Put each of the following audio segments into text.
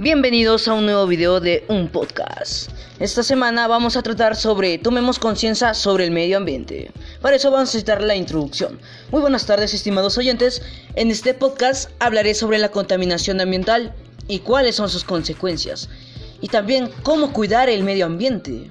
Bienvenidos a un nuevo video de un podcast. Esta semana vamos a tratar sobre tomemos conciencia sobre el medio ambiente. Para eso vamos a citar la introducción. Muy buenas tardes estimados oyentes. En este podcast hablaré sobre la contaminación ambiental y cuáles son sus consecuencias. Y también cómo cuidar el medio ambiente.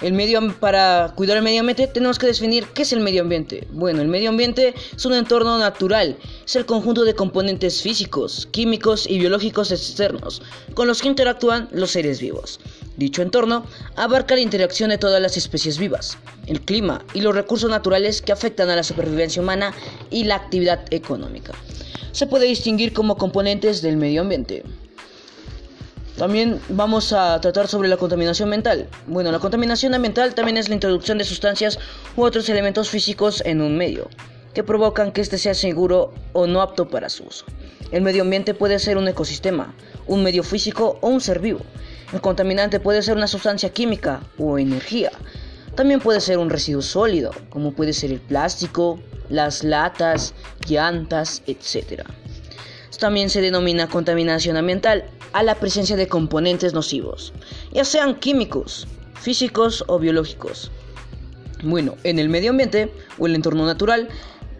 El medio, para cuidar el medio ambiente tenemos que definir qué es el medio ambiente. Bueno, el medio ambiente es un entorno natural, es el conjunto de componentes físicos, químicos y biológicos externos con los que interactúan los seres vivos. Dicho entorno abarca la interacción de todas las especies vivas, el clima y los recursos naturales que afectan a la supervivencia humana y la actividad económica. Se puede distinguir como componentes del medio ambiente. También vamos a tratar sobre la contaminación mental. Bueno, la contaminación ambiental también es la introducción de sustancias u otros elementos físicos en un medio que provocan que éste sea seguro o no apto para su uso. El medio ambiente puede ser un ecosistema, un medio físico o un ser vivo. El contaminante puede ser una sustancia química o energía. También puede ser un residuo sólido, como puede ser el plástico, las latas, llantas, etc. También se denomina contaminación ambiental a la presencia de componentes nocivos, ya sean químicos, físicos o biológicos. Bueno, en el medio ambiente o el entorno natural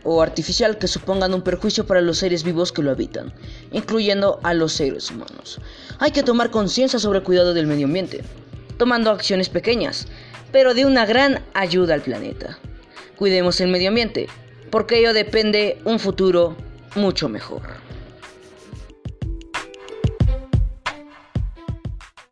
o artificial que supongan un perjuicio para los seres vivos que lo habitan, incluyendo a los seres humanos. Hay que tomar conciencia sobre el cuidado del medio ambiente, tomando acciones pequeñas, pero de una gran ayuda al planeta. Cuidemos el medio ambiente, porque ello depende un futuro mucho mejor.